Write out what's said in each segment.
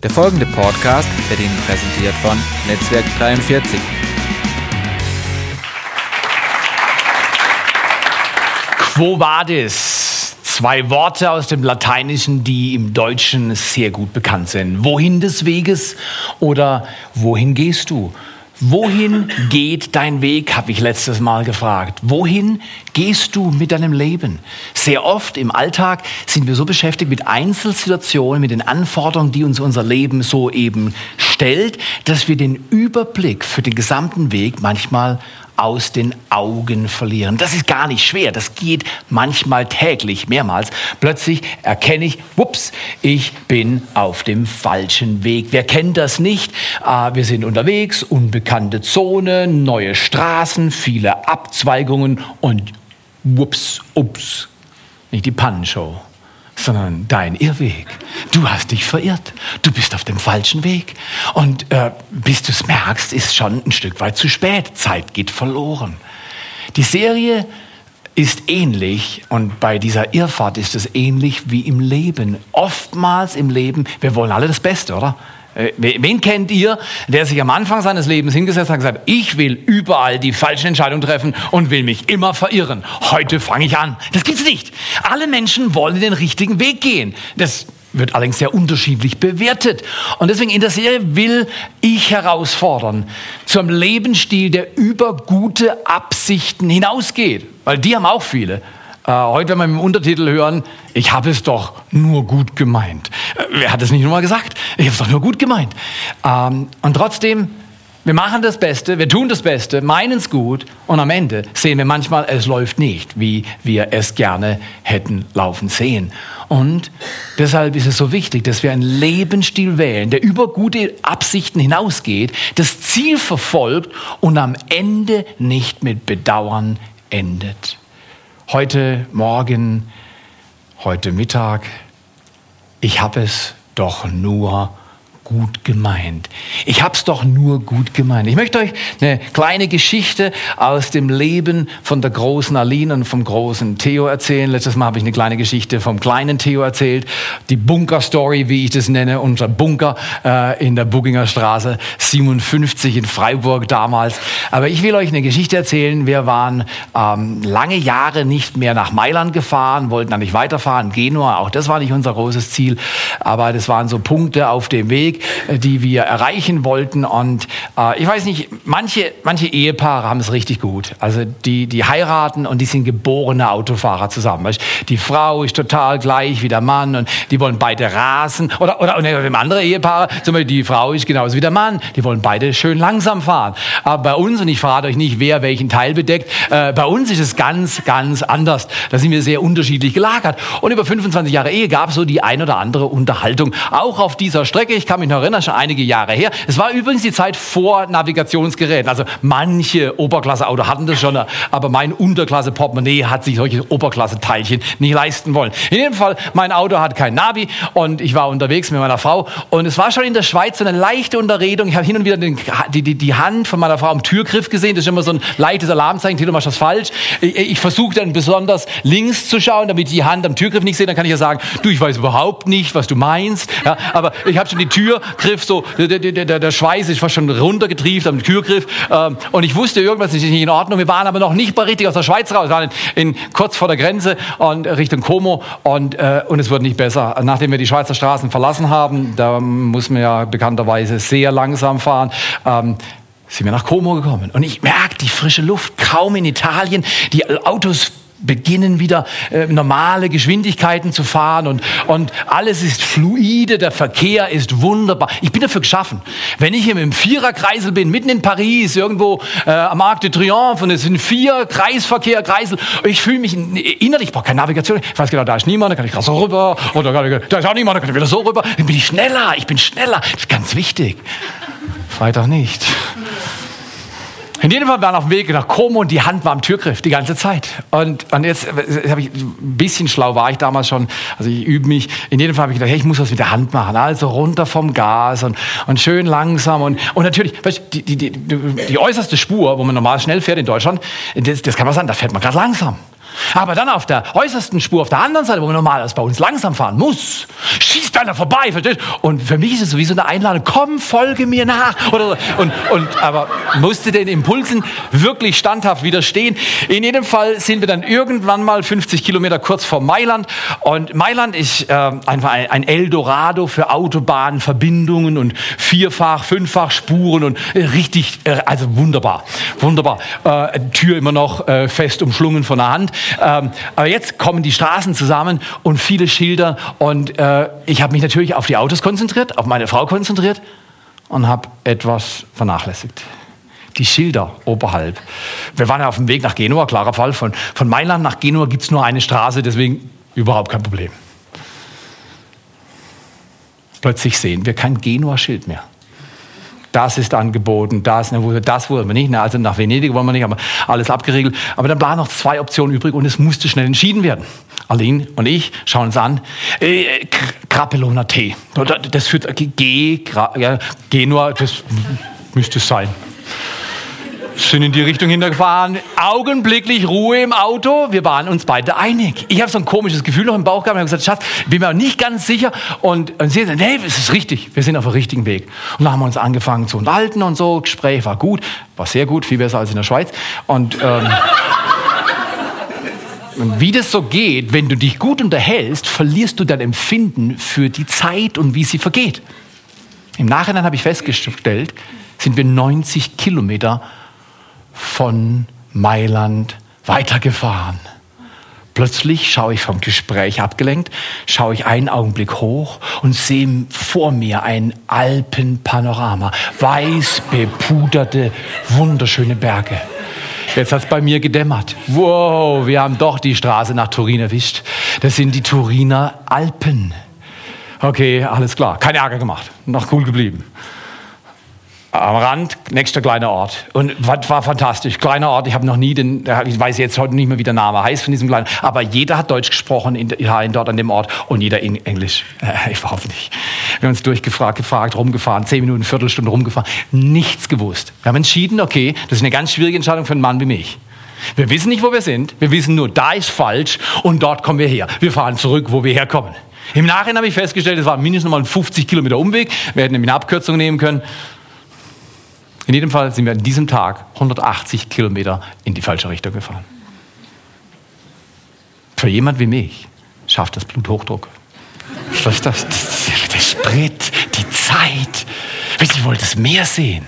Der folgende Podcast wird Ihnen präsentiert von Netzwerk 43. Quo vadis? Zwei Worte aus dem Lateinischen, die im Deutschen sehr gut bekannt sind. Wohin des Weges oder wohin gehst du? Wohin geht dein Weg, habe ich letztes Mal gefragt. Wohin gehst du mit deinem Leben? Sehr oft im Alltag sind wir so beschäftigt mit Einzelsituationen, mit den Anforderungen, die uns unser Leben so eben stellt, dass wir den Überblick für den gesamten Weg manchmal aus den Augen verlieren. Das ist gar nicht schwer. Das geht manchmal täglich, mehrmals. Plötzlich erkenne ich, ups, ich bin auf dem falschen Weg. Wer kennt das nicht? Ah, wir sind unterwegs, unbekannte Zone, neue Straßen, viele Abzweigungen und ups, ups, nicht die Pannenshow sondern dein Irrweg. Du hast dich verirrt. Du bist auf dem falschen Weg. Und äh, bis du es merkst, ist schon ein Stück weit zu spät. Zeit geht verloren. Die Serie ist ähnlich und bei dieser Irrfahrt ist es ähnlich wie im Leben. Oftmals im Leben, wir wollen alle das Beste, oder? Äh, wen kennt ihr, der sich am Anfang seines Lebens hingesetzt hat und gesagt, ich will überall die falschen Entscheidungen treffen und will mich immer verirren. Heute fange ich an. Das gibt's nicht. Alle Menschen wollen den richtigen Weg gehen. Das wird allerdings sehr unterschiedlich bewertet. Und deswegen in der Serie will ich herausfordern zum Lebensstil, der über gute Absichten hinausgeht. Weil die haben auch viele. Äh, heute werden wir im Untertitel hören, ich habe es doch nur gut gemeint. Äh, wer hat es nicht nur mal gesagt? Ich habe es doch nur gut gemeint. Ähm, und trotzdem, wir machen das Beste, wir tun das Beste, meinen es gut und am Ende sehen wir manchmal, es läuft nicht, wie wir es gerne hätten laufen sehen. Und deshalb ist es so wichtig, dass wir einen Lebensstil wählen, der über gute Absichten hinausgeht, das Ziel verfolgt und am Ende nicht mit Bedauern endet heute Morgen, heute Mittag, ich habe es doch nur gut gemeint. Ich habe es doch nur gut gemeint. Ich möchte euch eine kleine Geschichte aus dem Leben von der großen Aline und vom großen Theo erzählen. Letztes Mal habe ich eine kleine Geschichte vom kleinen Theo erzählt. Die Bunker-Story, wie ich das nenne, unser Bunker äh, in der Bugginger Straße 57 in Freiburg damals. Aber ich will euch eine Geschichte erzählen. Wir waren ähm, lange Jahre nicht mehr nach Mailand gefahren, wollten dann nicht weiterfahren. Genua, auch das war nicht unser großes Ziel. Aber das waren so Punkte auf dem Weg äh, die wir erreichen wollten. Und äh, ich weiß nicht, manche, manche Ehepaare haben es richtig gut. Also die, die heiraten und die sind geborene Autofahrer zusammen. Weißt? Die Frau ist total gleich wie der Mann und die wollen beide rasen. Oder, oder, oder andere Ehepaare, zum Beispiel die Frau ist genauso wie der Mann. Die wollen beide schön langsam fahren. Aber bei uns, und ich verrate euch nicht, wer welchen Teil bedeckt, äh, bei uns ist es ganz, ganz anders. Da sind wir sehr unterschiedlich gelagert. Und über 25 Jahre Ehe gab es so die ein oder andere Unterhaltung. Auch auf dieser Strecke. Ich kann mich mich noch erinnern, schon einige Jahre her. Es war übrigens die Zeit vor Navigationsgeräten. Also manche Oberklasse-Auto hatten das schon, aber mein Unterklasse-Portemonnaie hat sich solche Oberklasse-Teilchen nicht leisten wollen. In jedem Fall, mein Auto hat kein Navi und ich war unterwegs mit meiner Frau und es war schon in der Schweiz so eine leichte Unterredung. Ich habe hin und wieder den, die, die, die Hand von meiner Frau am Türgriff gesehen. Das ist immer so ein leichtes Alarmzeichen. Tilo, machst das falsch. Ich, ich versuche dann besonders links zu schauen, damit ich die Hand am Türgriff nicht sehe. Dann kann ich ja sagen, du, ich weiß überhaupt nicht, was du meinst. Ja, aber ich habe schon die Tür Türgriff so, der, der, der, Schweiß ist fast schon runtergetrieft am Türgriff. Ähm, und ich wusste, irgendwas ist nicht in Ordnung. Wir waren aber noch nicht mal richtig aus der Schweiz raus. Wir waren in, in kurz vor der Grenze und Richtung Como und, äh, und es wird nicht besser. Nachdem wir die Schweizer Straßen verlassen haben, da muss man ja bekannterweise sehr langsam fahren, ähm, sind wir nach Como gekommen. Und ich merke die frische Luft kaum in Italien. Die Autos beginnen wieder äh, normale Geschwindigkeiten zu fahren und, und alles ist fluide, der Verkehr ist wunderbar. Ich bin dafür geschaffen. Wenn ich im Viererkreisel bin, mitten in Paris, irgendwo äh, am Arc de Triomphe und es sind vier Kreisverkehr, Kreisel, ich fühle mich innerlich, ich brauche keine Navigation, ich weiß genau, da ist niemand, da kann ich gerade so rüber, oder da ist auch niemand, da kann ich wieder so rüber, dann bin ich schneller, ich bin schneller. Das ist ganz wichtig. Freitag nicht. In jedem Fall waren wir auf dem Weg nach Como und die Hand war am Türgriff die ganze Zeit. Und, und jetzt habe ich ein bisschen schlau war ich damals schon. Also ich übe mich. In jedem Fall habe ich gedacht, hey, ich muss was mit der Hand machen. Also runter vom Gas und, und schön langsam und, und natürlich, weißt, die, die, die, die äußerste Spur, wo man normal schnell fährt in Deutschland, das, das kann man sagen, da fährt man gerade langsam. Aber dann auf der äußersten Spur, auf der anderen Seite, wo man normalerweise bei uns langsam fahren muss, schießt einer vorbei, versteht? Und für mich ist es sowieso eine Einladung, komm, folge mir nach. Oder, und, und, aber musste den Impulsen wirklich standhaft widerstehen. In jedem Fall sind wir dann irgendwann mal 50 Kilometer kurz vor Mailand. Und Mailand ist äh, einfach ein Eldorado für Autobahnen, Verbindungen und Vierfach, Fünffach Spuren und äh, richtig, äh, also wunderbar, wunderbar. Äh, Tür immer noch äh, fest umschlungen von der Hand. Ähm, aber jetzt kommen die Straßen zusammen und viele Schilder und äh, ich habe mich natürlich auf die Autos konzentriert, auf meine Frau konzentriert und habe etwas vernachlässigt. Die Schilder oberhalb. Wir waren ja auf dem Weg nach Genua, klarer Fall. Von, von Mailand nach Genua gibt es nur eine Straße, deswegen überhaupt kein Problem. Plötzlich sehen wir kein Genua-Schild mehr das ist angeboten, das, das wollen wir nicht. Ne, also nach Venedig wollen wir nicht, aber alles abgeregelt. Aber dann waren noch zwei Optionen übrig und es musste schnell entschieden werden. Aline und ich schauen uns an. Äh, Krapelona Tee. Das führt G, ja, Genua, das müsste es sein sind in die Richtung hintergefahren. Augenblicklich Ruhe im Auto. Wir waren uns beide einig. Ich habe so ein komisches Gefühl noch im Bauch gehabt. Ich habe gesagt, Schatz, bin mir auch nicht ganz sicher. Und, und sie sagt, nee, es ist richtig. Wir sind auf dem richtigen Weg. Und dann haben wir uns angefangen zu unterhalten und so. Gespräch war gut. War sehr gut. Viel besser als in der Schweiz. Und, ähm, wie das so geht, wenn du dich gut unterhältst, verlierst du dein Empfinden für die Zeit und wie sie vergeht. Im Nachhinein habe ich festgestellt, sind wir 90 Kilometer von Mailand weitergefahren. Plötzlich schaue ich vom Gespräch abgelenkt, schaue ich einen Augenblick hoch und sehe vor mir ein Alpenpanorama, weiß bepuderte, wunderschöne Berge. Jetzt hat es bei mir gedämmert. Wow, wir haben doch die Straße nach Turin erwischt. Das sind die Turiner Alpen. Okay, alles klar. Kein Ärger gemacht. Noch cool geblieben am Rand, nächster kleiner Ort. Und war fantastisch. Kleiner Ort, ich habe noch nie den, ich weiß jetzt heute nicht mehr, wie der Name heißt von diesem kleinen, aber jeder hat Deutsch gesprochen in Italien dort an dem Ort und jeder in Englisch. Äh, ich hoffe nicht. Wir haben uns durchgefragt, gefragt, rumgefahren, zehn Minuten, Viertelstunde rumgefahren, nichts gewusst. Wir haben entschieden, okay, das ist eine ganz schwierige Entscheidung für einen Mann wie mich. Wir wissen nicht, wo wir sind. Wir wissen nur, da ist falsch und dort kommen wir her. Wir fahren zurück, wo wir herkommen. Im Nachhinein habe ich festgestellt, es war mindestens mal ein 50 Kilometer Umweg. Wir hätten eine Abkürzung nehmen können. In jedem Fall sind wir an diesem Tag 180 Kilometer in die falsche Richtung gefahren. Für jemand wie mich schafft das Bluthochdruck. Was ist das? der Sprit, die Zeit. Ich wollte das Meer sehen.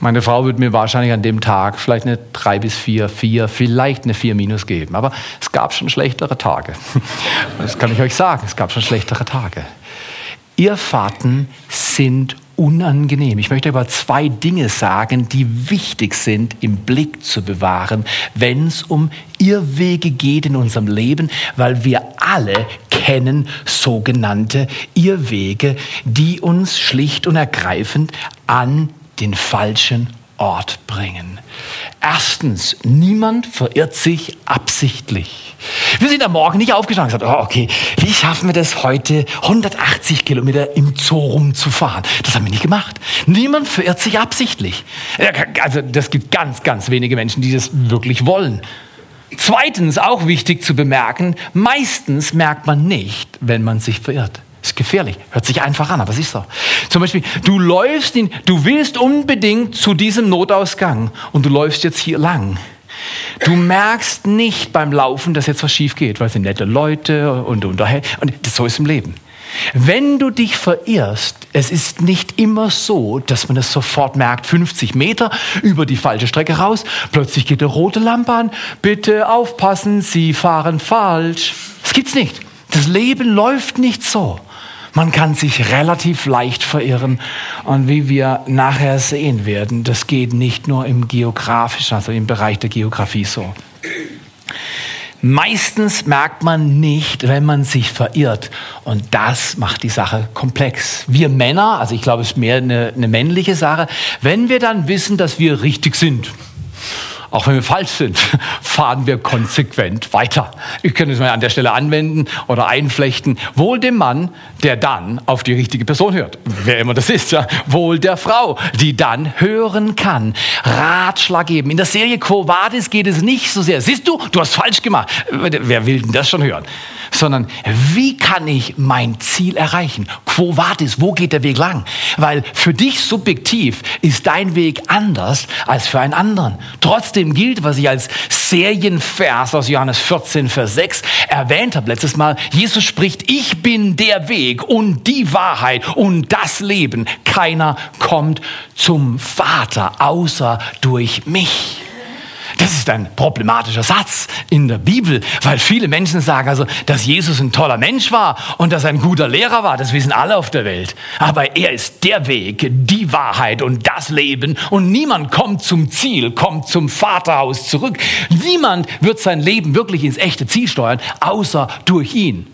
Meine Frau würde mir wahrscheinlich an dem Tag vielleicht eine 3 bis 4, 4, vielleicht eine 4 minus geben. Aber es gab schon schlechtere Tage. Das kann ich euch sagen. Es gab schon schlechtere Tage. Irrfahrten sind unangenehm. Ich möchte aber zwei Dinge sagen, die wichtig sind im Blick zu bewahren, wenn es um Irrwege geht in unserem Leben, weil wir alle kennen sogenannte Irrwege, die uns schlicht und ergreifend an den falschen Ort bringen. Erstens, niemand verirrt sich absichtlich. Wir sind am Morgen nicht aufgestanden und gesagt, oh, okay, wie schaffen wir das heute, 180 Kilometer im Zoo rumzufahren? Das haben wir nicht gemacht. Niemand verirrt sich absichtlich. Also das gibt ganz, ganz wenige Menschen, die das wirklich wollen. Zweitens, auch wichtig zu bemerken, meistens merkt man nicht, wenn man sich verirrt. Ist gefährlich. Hört sich einfach an, aber es ist. Zum Beispiel, du läufst in, du willst unbedingt zu diesem Notausgang und du läufst jetzt hier lang. Du merkst nicht beim Laufen, dass jetzt was schief geht, weil es sind nette Leute und unterhält. Und so ist im Leben. Wenn du dich verirrst, es ist nicht immer so, dass man es sofort merkt, 50 Meter über die falsche Strecke raus, plötzlich geht eine rote Lampe an, bitte aufpassen, Sie fahren falsch. Das gibt's nicht. Das Leben läuft nicht so. Man kann sich relativ leicht verirren. Und wie wir nachher sehen werden, das geht nicht nur im geografischen, also im Bereich der Geografie so. Meistens merkt man nicht, wenn man sich verirrt. Und das macht die Sache komplex. Wir Männer, also ich glaube, es ist mehr eine, eine männliche Sache, wenn wir dann wissen, dass wir richtig sind. Auch wenn wir falsch sind, fahren wir konsequent weiter. Ich könnte es mal an der Stelle anwenden oder einflechten. Wohl dem Mann, der dann auf die richtige Person hört. Wer immer das ist, ja. Wohl der Frau, die dann hören kann. Ratschlag geben. In der Serie Quo Vadis geht es nicht so sehr. Siehst du, du hast falsch gemacht. Wer will denn das schon hören? Sondern wie kann ich mein Ziel erreichen? Quo Vadis, wo geht der Weg lang? Weil für dich subjektiv ist dein Weg anders als für einen anderen. Trotzdem gilt, was ich als Serienvers aus Johannes 14, Vers 6 erwähnt habe letztes Mal. Jesus spricht, ich bin der Weg und die Wahrheit und das Leben. Keiner kommt zum Vater außer durch mich. Das ist ein problematischer Satz in der Bibel, weil viele Menschen sagen also, dass Jesus ein toller Mensch war und dass er ein guter Lehrer war. Das wissen alle auf der Welt. Aber er ist der Weg, die Wahrheit und das Leben. Und niemand kommt zum Ziel, kommt zum Vaterhaus zurück. Niemand wird sein Leben wirklich ins echte Ziel steuern, außer durch ihn.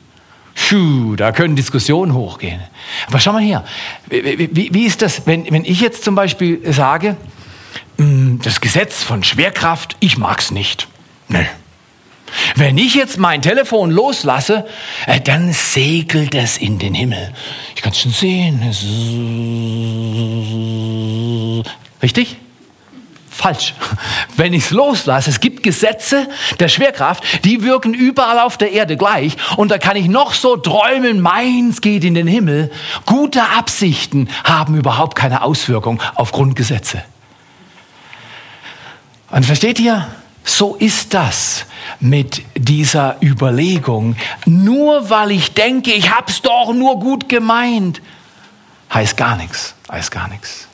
Puh, da können Diskussionen hochgehen. Aber schau mal her, wie, wie, wie ist das, wenn, wenn ich jetzt zum Beispiel sage, das Gesetz von Schwerkraft, ich mag's nicht. Nee. Wenn ich jetzt mein Telefon loslasse, äh, dann segelt es in den Himmel. Ich kann es schon sehen. Richtig? Falsch. Wenn ich es loslasse, es gibt Gesetze der Schwerkraft, die wirken überall auf der Erde gleich. Und da kann ich noch so träumen, meins geht in den Himmel. Gute Absichten haben überhaupt keine Auswirkung auf Grundgesetze. Und versteht ihr? So ist das mit dieser Überlegung. Nur weil ich denke, ich hab's doch nur gut gemeint, heißt gar nichts, heißt gar nichts.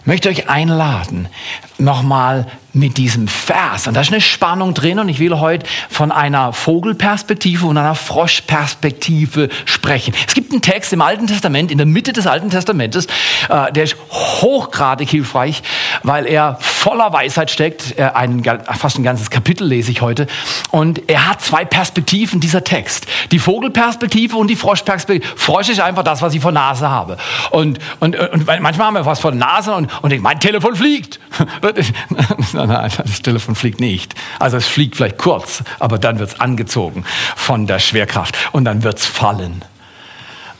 Ich möchte euch einladen, nochmal mit diesem Vers. Und da ist eine Spannung drin und ich will heute von einer Vogelperspektive und einer Froschperspektive sprechen. Es gibt einen Text im Alten Testament, in der Mitte des Alten Testamentes, äh, der ist hochgradig hilfreich, weil er voller Weisheit steckt. Äh, ein, fast ein ganzes Kapitel lese ich heute. Und er hat zwei Perspektiven, dieser Text. Die Vogelperspektive und die Froschperspektive. Frosch ist einfach das, was ich vor Nase habe. Und, und, und manchmal haben wir was vor Nase und, und ich, mein Telefon fliegt. nein, das Telefon fliegt nicht. Also es fliegt vielleicht kurz, aber dann wird es angezogen von der Schwerkraft und dann wird es fallen.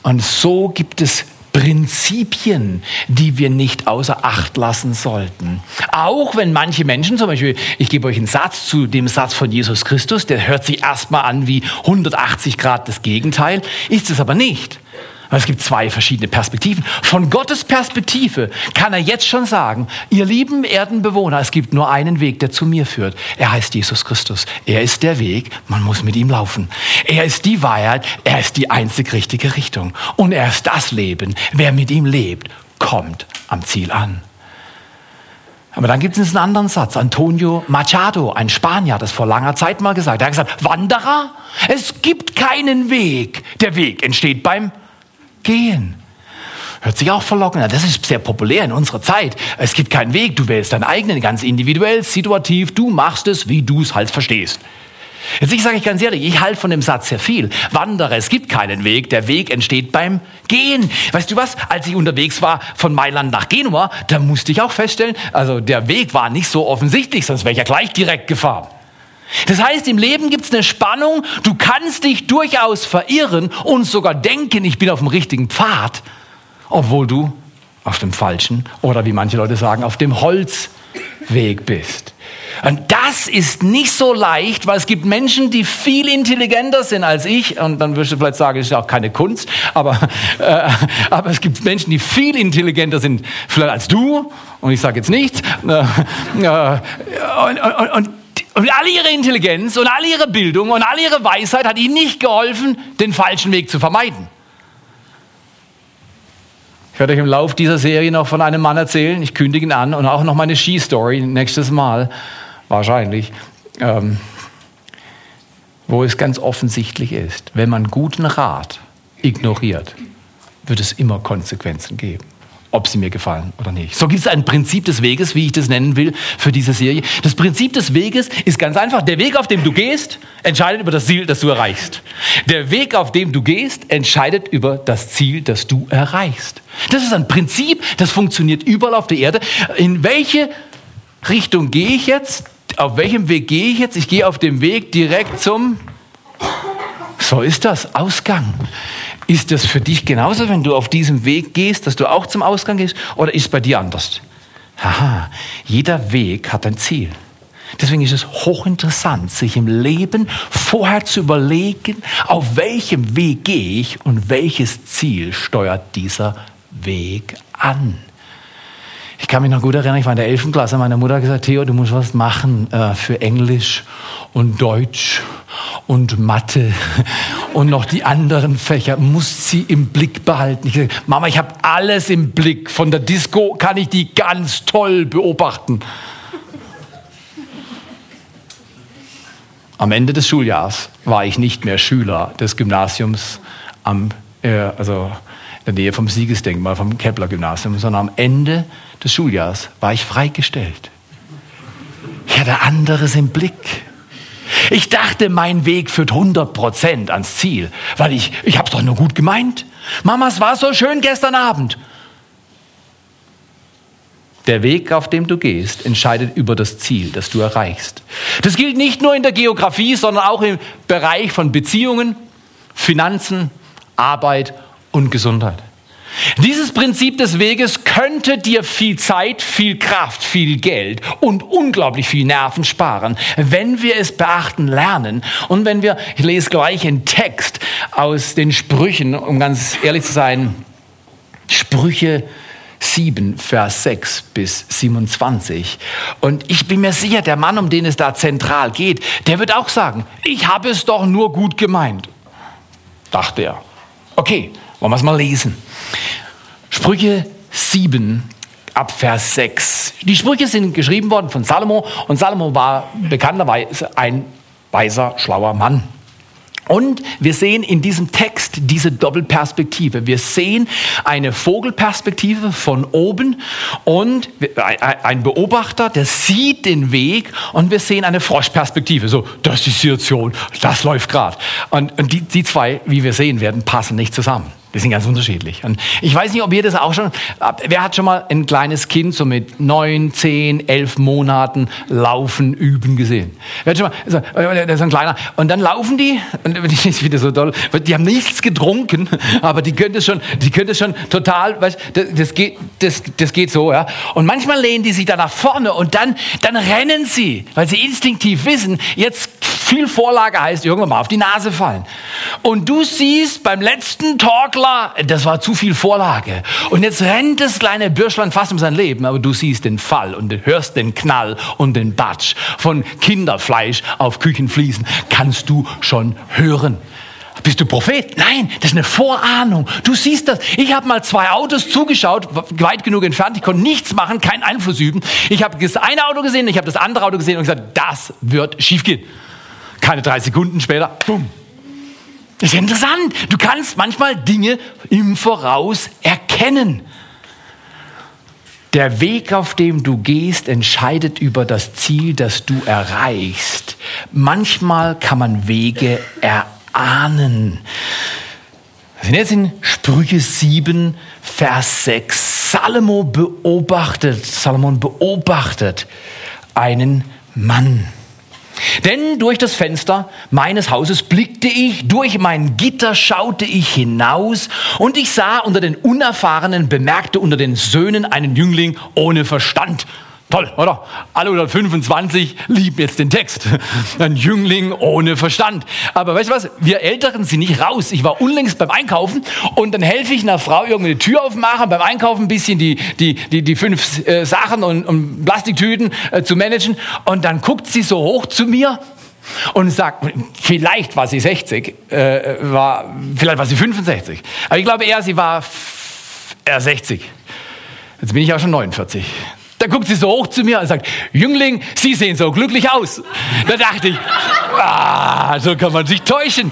Und so gibt es Prinzipien, die wir nicht außer Acht lassen sollten. Auch wenn manche Menschen, zum Beispiel, ich gebe euch einen Satz zu dem Satz von Jesus Christus, der hört sich erstmal an wie 180 Grad das Gegenteil, ist es aber nicht. Es gibt zwei verschiedene Perspektiven. Von Gottes Perspektive kann er jetzt schon sagen, ihr lieben Erdenbewohner, es gibt nur einen Weg, der zu mir führt. Er heißt Jesus Christus. Er ist der Weg, man muss mit ihm laufen. Er ist die Wahrheit, er ist die einzig richtige Richtung. Und er ist das Leben. Wer mit ihm lebt, kommt am Ziel an. Aber dann gibt es einen anderen Satz. Antonio Machado, ein Spanier, hat das vor langer Zeit mal gesagt. Er hat gesagt, Wanderer, es gibt keinen Weg. Der Weg entsteht beim gehen. Hört sich auch verlockend an. Das ist sehr populär in unserer Zeit. Es gibt keinen Weg. Du wählst deinen eigenen, ganz individuell, situativ. Du machst es, wie du es halt verstehst. Jetzt ich sage ich ganz ehrlich, ich halte von dem Satz sehr viel. Wandere, es gibt keinen Weg. Der Weg entsteht beim Gehen. Weißt du was? Als ich unterwegs war von Mailand nach Genua, da musste ich auch feststellen, also der Weg war nicht so offensichtlich, sonst wäre ich ja gleich direkt gefahren. Das heißt, im Leben gibt es eine Spannung, du kannst dich durchaus verirren und sogar denken, ich bin auf dem richtigen Pfad, obwohl du auf dem falschen oder wie manche Leute sagen, auf dem Holzweg bist. Und das ist nicht so leicht, weil es gibt Menschen, die viel intelligenter sind als ich. Und dann wirst du vielleicht sagen, das ist ja auch keine Kunst. Aber, äh, aber es gibt Menschen, die viel intelligenter sind vielleicht als du. Und ich sage jetzt nichts. Äh, äh, und, und, und und alle ihre Intelligenz und alle ihre Bildung und alle ihre Weisheit hat ihnen nicht geholfen, den falschen Weg zu vermeiden. Ich werde euch im Lauf dieser Serie noch von einem Mann erzählen. Ich kündige ihn an und auch noch meine Skistory nächstes Mal, wahrscheinlich, ähm, wo es ganz offensichtlich ist, wenn man guten Rat ignoriert, wird es immer Konsequenzen geben ob sie mir gefallen oder nicht. So gibt es ein Prinzip des Weges, wie ich das nennen will, für diese Serie. Das Prinzip des Weges ist ganz einfach. Der Weg, auf dem du gehst, entscheidet über das Ziel, das du erreichst. Der Weg, auf dem du gehst, entscheidet über das Ziel, das du erreichst. Das ist ein Prinzip, das funktioniert überall auf der Erde. In welche Richtung gehe ich jetzt? auf welchem Weg gehe ich jetzt? Ich gehe auf dem Weg direkt zum, so ist das, Ausgang. Ist das für dich genauso, wenn du auf diesem Weg gehst, dass du auch zum Ausgang gehst? Oder ist es bei dir anders? Haha, jeder Weg hat ein Ziel. Deswegen ist es hochinteressant, sich im Leben vorher zu überlegen, auf welchem Weg gehe ich und welches Ziel steuert dieser Weg an. Ich kann mich noch gut erinnern, ich war in der 11. Klasse, meine Mutter hat gesagt, Theo, du musst was machen äh, für Englisch und Deutsch und Mathe und noch die anderen Fächer, muss sie im Blick behalten. Ich sage, Mama, ich habe alles im Blick. Von der Disco kann ich die ganz toll beobachten. Am Ende des Schuljahres war ich nicht mehr Schüler des Gymnasiums am, äh, also in der Nähe vom Siegesdenkmal vom Kepler Gymnasium, sondern am Ende des Schuljahres war ich freigestellt. Ich hatte anderes im Blick. Ich dachte, mein Weg führt 100 Prozent ans Ziel, weil ich, ich habe es doch nur gut gemeint. Mama, es war so schön gestern Abend. Der Weg, auf dem du gehst, entscheidet über das Ziel, das du erreichst. Das gilt nicht nur in der Geografie, sondern auch im Bereich von Beziehungen, Finanzen, Arbeit und Gesundheit. Dieses Prinzip des Weges könnte dir viel Zeit, viel Kraft, viel Geld und unglaublich viel Nerven sparen, wenn wir es beachten lernen und wenn wir, ich lese gleich einen Text aus den Sprüchen, um ganz ehrlich zu sein, Sprüche 7, Vers 6 bis 27. Und ich bin mir sicher, der Mann, um den es da zentral geht, der wird auch sagen, ich habe es doch nur gut gemeint. Dachte er. Okay, wollen wir es mal lesen. Sprüche 7 ab Vers 6. Die Sprüche sind geschrieben worden von Salomo und Salomo war bekannterweise ein weiser, schlauer Mann. Und wir sehen in diesem Text diese Doppelperspektive. Wir sehen eine Vogelperspektive von oben und ein Beobachter, der sieht den Weg und wir sehen eine Froschperspektive. So, das ist die Situation, das läuft gerade. Und, die, die zwei, wie wir sehen werden, passen nicht zusammen. Die sind ganz unterschiedlich. Und ich weiß nicht, ob ihr das auch schon, wer hat schon mal ein kleines Kind so mit neun, zehn, elf Monaten laufen, üben gesehen? Wer hat schon mal, das ist ein kleiner, und dann laufen die, und das ist wieder so toll, die haben nichts getrunken, aber die das schon, die das schon total, weißt, das, das geht, das, das geht so, ja. Und manchmal lehnen die sich da nach vorne und dann, dann rennen sie, weil sie instinktiv wissen, jetzt viel Vorlage heißt irgendwann mal auf die Nase fallen. Und du siehst beim letzten Torkler, das war zu viel Vorlage. Und jetzt rennt das kleine Bürschlein fast um sein Leben, aber du siehst den Fall und hörst den Knall und den Batsch von Kinderfleisch auf Küchenfliesen. Kannst du schon hören. Bist du Prophet? Nein, das ist eine Vorahnung. Du siehst das. Ich habe mal zwei Autos zugeschaut, weit genug entfernt. Ich konnte nichts machen, keinen Einfluss üben. Ich habe das eine Auto gesehen, ich habe das andere Auto gesehen und gesagt, das wird schiefgehen. Keine drei Sekunden später, bumm. Das ist interessant. Du kannst manchmal Dinge im Voraus erkennen. Der Weg, auf dem du gehst, entscheidet über das Ziel, das du erreichst. Manchmal kann man Wege erahnen. Wir sind jetzt in Sprüche 7, Vers 6. Salomo beobachtet, Salomon beobachtet einen Mann. Denn durch das Fenster meines Hauses blickte ich, durch mein Gitter schaute ich hinaus und ich sah unter den Unerfahrenen, bemerkte unter den Söhnen einen Jüngling ohne Verstand. Toll, oder? Alle 125 lieben jetzt den Text. Ein Jüngling ohne Verstand. Aber weißt du was? Wir Älteren sind nicht raus. Ich war unlängst beim Einkaufen und dann helfe ich einer Frau irgendwie die Tür aufmachen, beim Einkaufen ein bisschen die, die, die, die fünf äh, Sachen und, und Plastiktüten äh, zu managen. Und dann guckt sie so hoch zu mir und sagt, vielleicht war sie 60, äh, war, vielleicht war sie 65. Aber ich glaube eher, sie war eher 60. Jetzt bin ich auch schon 49. Da guckt sie so hoch zu mir und sagt, Jüngling, Sie sehen so glücklich aus. Da dachte ich, ah, so kann man sich täuschen.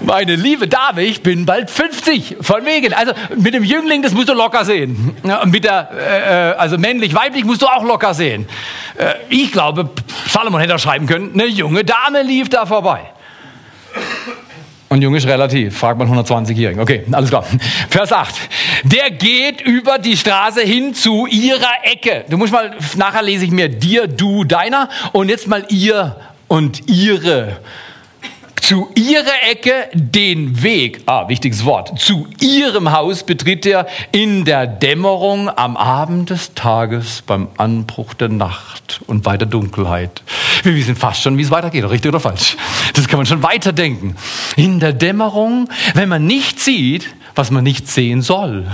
Meine liebe Dame, ich bin bald 50, von wegen. Also mit dem Jüngling, das musst du locker sehen. Mit der, äh, also männlich-weiblich musst du auch locker sehen. Äh, ich glaube, Salomon hätte schreiben können, eine junge Dame lief da vorbei. Und jung ist relativ, fragt man 120-Jährigen. Okay, alles klar. Vers 8. Der geht über die Straße hin zu ihrer Ecke. Du musst mal, nachher lese ich mir dir, du, deiner und jetzt mal ihr und ihre zu ihrer Ecke den Weg, ah, wichtiges Wort, zu ihrem Haus betritt er in der Dämmerung am Abend des Tages beim Anbruch der Nacht und bei der Dunkelheit. Wir wissen fast schon, wie es weitergeht, richtig oder falsch. Das kann man schon weiterdenken. In der Dämmerung, wenn man nicht sieht, was man nicht sehen soll,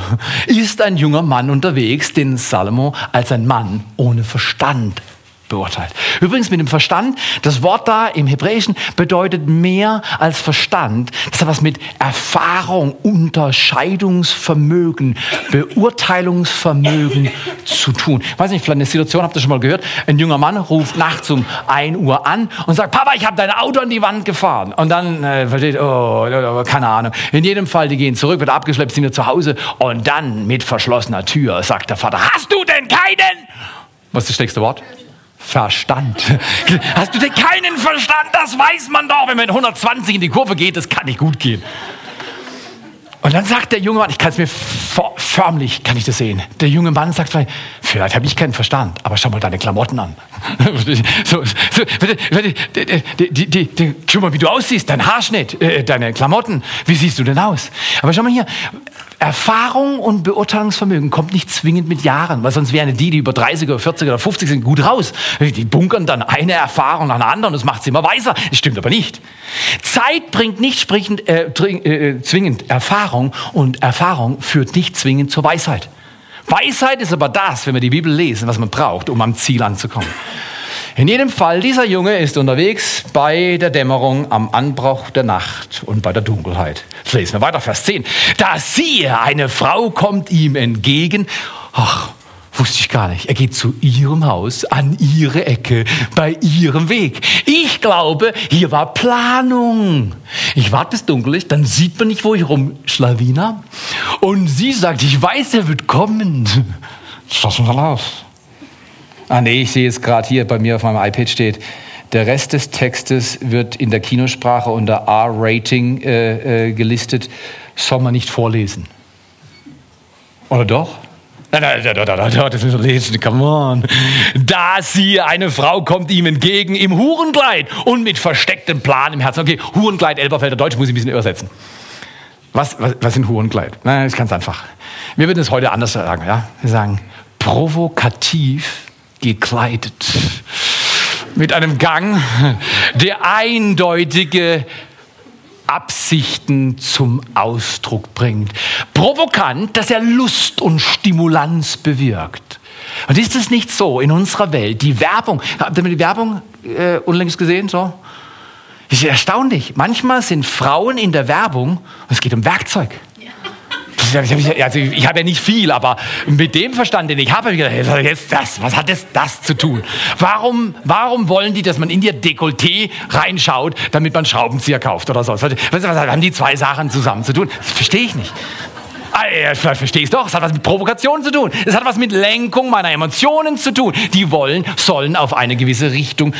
ist ein junger Mann unterwegs, den Salomo als ein Mann ohne Verstand beurteilt. Übrigens mit dem Verstand, das Wort da im Hebräischen bedeutet mehr als Verstand. Das hat was mit Erfahrung, Unterscheidungsvermögen, Beurteilungsvermögen zu tun. Ich weiß nicht, vielleicht eine Situation, habt ihr schon mal gehört? Ein junger Mann ruft nachts um 1 Uhr an und sagt, Papa, ich habe dein Auto an die Wand gefahren. Und dann äh, versteht, oh, keine Ahnung. In jedem Fall, die gehen zurück, wird abgeschleppt, sind wir zu Hause. Und dann mit verschlossener Tür sagt der Vater, hast du denn keinen? Was ist das nächste Wort? Verstand. Hast du denn keinen Verstand? Das weiß man doch. Wenn man 120 in die Kurve geht, das kann nicht gut gehen. Und dann sagt der junge Mann, ich kann es mir förmlich, kann ich das sehen. Der junge Mann sagt vielleicht, habe ich keinen Verstand, aber schau mal deine Klamotten an. so, so, die, die, die, schau mal, wie du aussiehst, dein Haarschnitt, äh, deine Klamotten, wie siehst du denn aus? Aber schau mal hier, Erfahrung und Beurteilungsvermögen kommt nicht zwingend mit Jahren, weil sonst wären die, die über 30 oder 40 oder 50 sind, gut raus. Die bunkern dann eine Erfahrung nach einer anderen und das macht sie immer weiser. Das stimmt aber nicht. Zeit bringt nicht sprichend, äh, äh, zwingend Erfahrung und Erfahrung führt nicht zwingend zur Weisheit. Weisheit ist aber das, wenn wir die Bibel lesen, was man braucht, um am Ziel anzukommen. In jedem Fall, dieser Junge ist unterwegs bei der Dämmerung am Anbruch der Nacht und bei der Dunkelheit. Jetzt lesen wir weiter, Vers 10. Da siehe, eine Frau kommt ihm entgegen. Ach, wusste ich gar nicht. Er geht zu ihrem Haus, an ihre Ecke, bei ihrem Weg. Ich glaube, hier war Planung. Ich warte bis dunkel ist, dann sieht man nicht, wo ich rumschlawiner. Und sie sagt, ich weiß, er wird kommen. Schloss mal aus. Ah nee, ich sehe jetzt gerade hier bei mir auf meinem iPad steht, der Rest des Textes wird in der Kinosprache unter R-Rating äh, äh, gelistet. Soll man nicht vorlesen. Oder doch? Nein, nein, nein, nein, nein, das müssen wir lesen, come on. Da siehe, eine Frau kommt ihm entgegen im Hurenkleid und mit verstecktem Plan im Herzen. Okay, Hurenkleid, Elberfelder Deutsch, muss ich ein bisschen übersetzen. Was, was, was ein Hurenkleid? Nein, das ist ganz einfach. Wir würden es heute anders sagen, ja? Wir sagen, provokativ gekleidet. Mit einem Gang, der eindeutige Absichten zum Ausdruck bringt. Provokant, dass er Lust und Stimulanz bewirkt. Und ist es nicht so in unserer Welt, die Werbung, habt ihr die Werbung äh, unlängst gesehen? So? Das ist erstaunlich. Manchmal sind Frauen in der Werbung, es geht um Werkzeug also ich habe ja nicht viel, aber mit dem Verstand, den ich habe, gedacht, jetzt das, was hat das, das zu tun? Warum, warum wollen die, dass man in ihr Dekolleté reinschaut, damit man Schraubenzieher kauft oder so? Was, was haben die zwei Sachen zusammen zu tun? Das verstehe ich nicht. Ah, vielleicht verstehe ich es doch. Es hat was mit Provokation zu tun. Es hat was mit Lenkung meiner Emotionen zu tun. Die wollen, sollen auf eine gewisse Richtung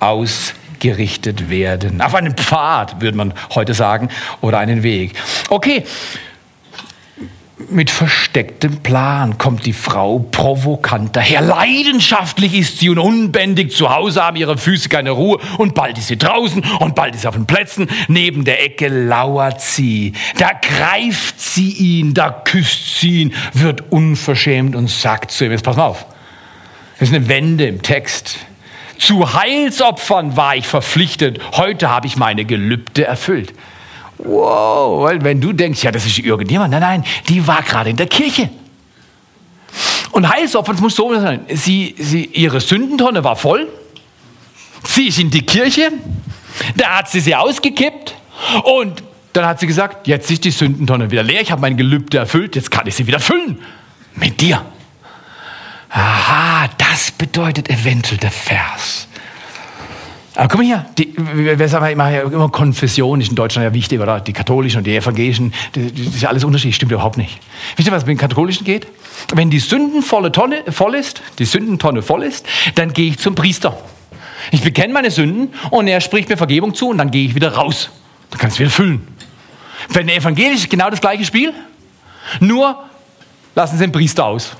ausgerichtet werden. Auf einen Pfad, würde man heute sagen, oder einen Weg. Okay, mit verstecktem Plan kommt die Frau provokant daher. Leidenschaftlich ist sie und unbändig. Zu Hause haben ihre Füße keine Ruhe und bald ist sie draußen und bald ist sie auf den Plätzen. Neben der Ecke lauert sie. Da greift sie ihn, da küsst sie ihn, wird unverschämt und sagt zu ihm, jetzt pass mal auf. Das ist eine Wende im Text. Zu Heilsopfern war ich verpflichtet. Heute habe ich meine Gelübde erfüllt. Wow, weil wenn du denkst, ja, das ist irgendjemand, nein, nein, die war gerade in der Kirche. Und Heilsopfer, das muss so sein, sie, sie, ihre Sündentonne war voll, sie ist in die Kirche, da hat sie sie ausgekippt und dann hat sie gesagt, jetzt ist die Sündentonne wieder leer, ich habe mein Gelübde erfüllt, jetzt kann ich sie wieder füllen. Mit dir. Aha, das bedeutet eventuell der Vers. Aber guck mal hier, die, wir sagen immer, immer Konfession ist in Deutschland ja wichtig, oder? Die katholischen und die evangelischen, das ist ja alles unterschiedlich, stimmt überhaupt nicht. Wisst ihr, was mit den katholischen geht? Wenn die sündenvolle Tonne voll ist, die Sündentonne voll ist, dann gehe ich zum Priester. Ich bekenne meine Sünden und er spricht mir Vergebung zu und dann gehe ich wieder raus. Dann kannst du wieder füllen. Für den Evangelisch genau das gleiche Spiel. Nur lassen sie den Priester aus.